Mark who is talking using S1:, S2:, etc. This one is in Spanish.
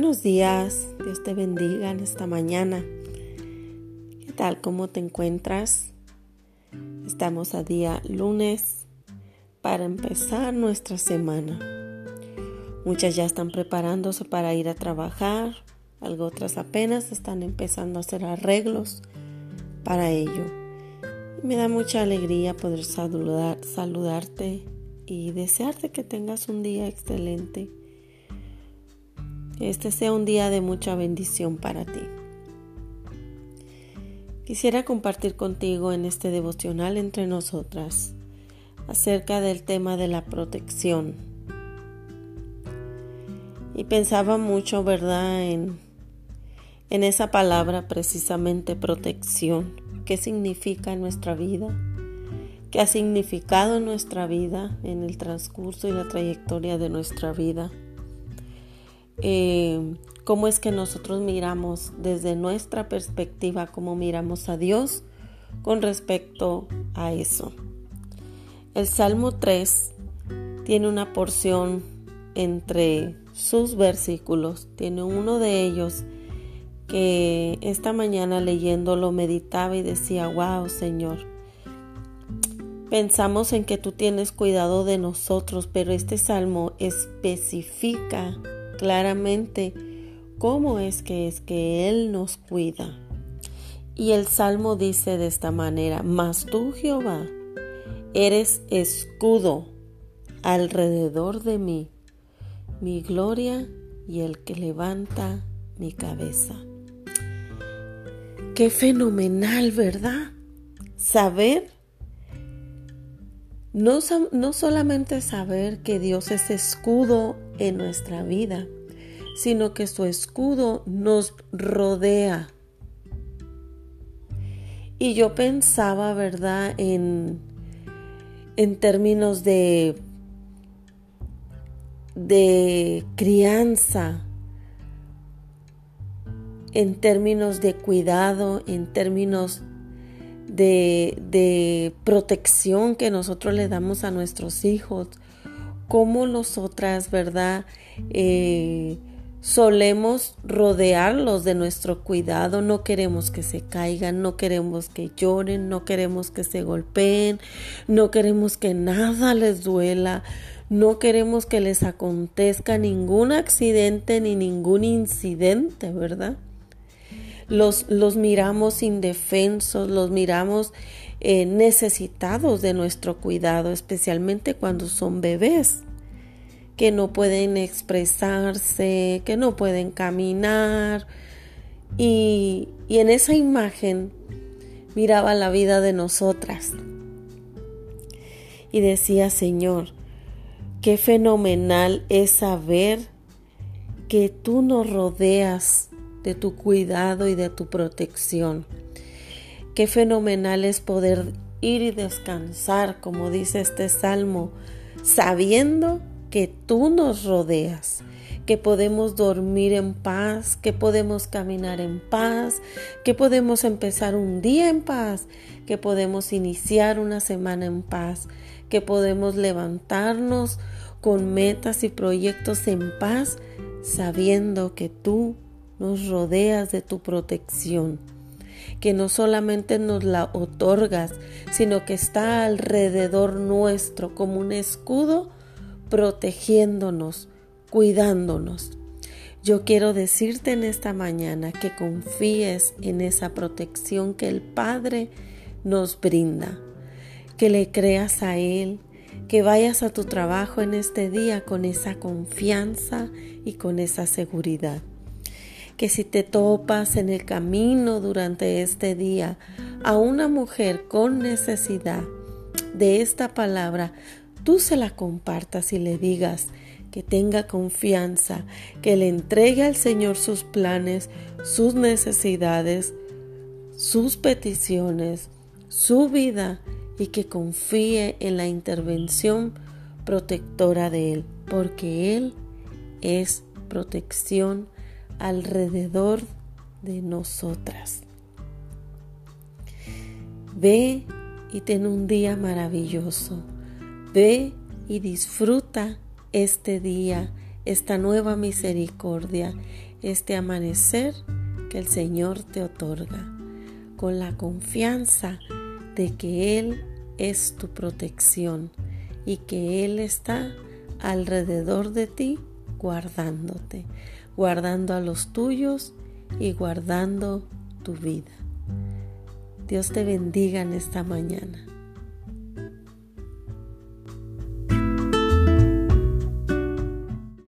S1: Buenos días, Dios te bendiga en esta mañana. ¿Qué tal? ¿Cómo te encuentras? Estamos a día lunes para empezar nuestra semana. Muchas ya están preparándose para ir a trabajar, algo otras apenas están empezando a hacer arreglos para ello. Me da mucha alegría poder saludar, saludarte y desearte que tengas un día excelente este sea un día de mucha bendición para ti. Quisiera compartir contigo en este devocional entre nosotras acerca del tema de la protección. Y pensaba mucho, ¿verdad?, en, en esa palabra precisamente protección. ¿Qué significa en nuestra vida? ¿Qué ha significado en nuestra vida, en el transcurso y la trayectoria de nuestra vida? Eh, cómo es que nosotros miramos desde nuestra perspectiva, cómo miramos a Dios con respecto a eso. El Salmo 3 tiene una porción entre sus versículos, tiene uno de ellos que esta mañana leyéndolo meditaba y decía, wow Señor, pensamos en que tú tienes cuidado de nosotros, pero este salmo especifica claramente cómo es que es que Él nos cuida. Y el Salmo dice de esta manera, mas tú Jehová eres escudo alrededor de mí, mi gloria y el que levanta mi cabeza. Qué fenomenal, ¿verdad? Saber, no, no solamente saber que Dios es escudo en nuestra vida, sino que su escudo nos rodea. Y yo pensaba, ¿verdad?, en, en términos de, de crianza, en términos de cuidado, en términos de, de, protección que nosotros le damos a nuestros hijos, cómo nosotras, ¿verdad? Eh, solemos rodearlos de nuestro cuidado, no queremos que se caigan, no queremos que lloren, no queremos que se golpeen, no queremos que nada les duela, no queremos que les acontezca ningún accidente ni ningún incidente, ¿verdad? Los, los miramos indefensos, los miramos eh, necesitados de nuestro cuidado, especialmente cuando son bebés, que no pueden expresarse, que no pueden caminar. Y, y en esa imagen miraba la vida de nosotras y decía, Señor, qué fenomenal es saber que tú nos rodeas de tu cuidado y de tu protección. Qué fenomenal es poder ir y descansar, como dice este salmo, sabiendo que tú nos rodeas, que podemos dormir en paz, que podemos caminar en paz, que podemos empezar un día en paz, que podemos iniciar una semana en paz, que podemos levantarnos con metas y proyectos en paz, sabiendo que tú nos rodeas de tu protección que no solamente nos la otorgas, sino que está alrededor nuestro como un escudo protegiéndonos, cuidándonos. Yo quiero decirte en esta mañana que confíes en esa protección que el Padre nos brinda, que le creas a Él, que vayas a tu trabajo en este día con esa confianza y con esa seguridad que si te topas en el camino durante este día a una mujer con necesidad de esta palabra, tú se la compartas y le digas que tenga confianza, que le entregue al Señor sus planes, sus necesidades, sus peticiones, su vida y que confíe en la intervención protectora de Él, porque Él es protección alrededor de nosotras. Ve y ten un día maravilloso. Ve y disfruta este día esta nueva misericordia, este amanecer que el Señor te otorga, con la confianza de que Él es tu protección y que Él está alrededor de ti guardándote, guardando a los tuyos y guardando tu vida. Dios te bendiga en esta mañana.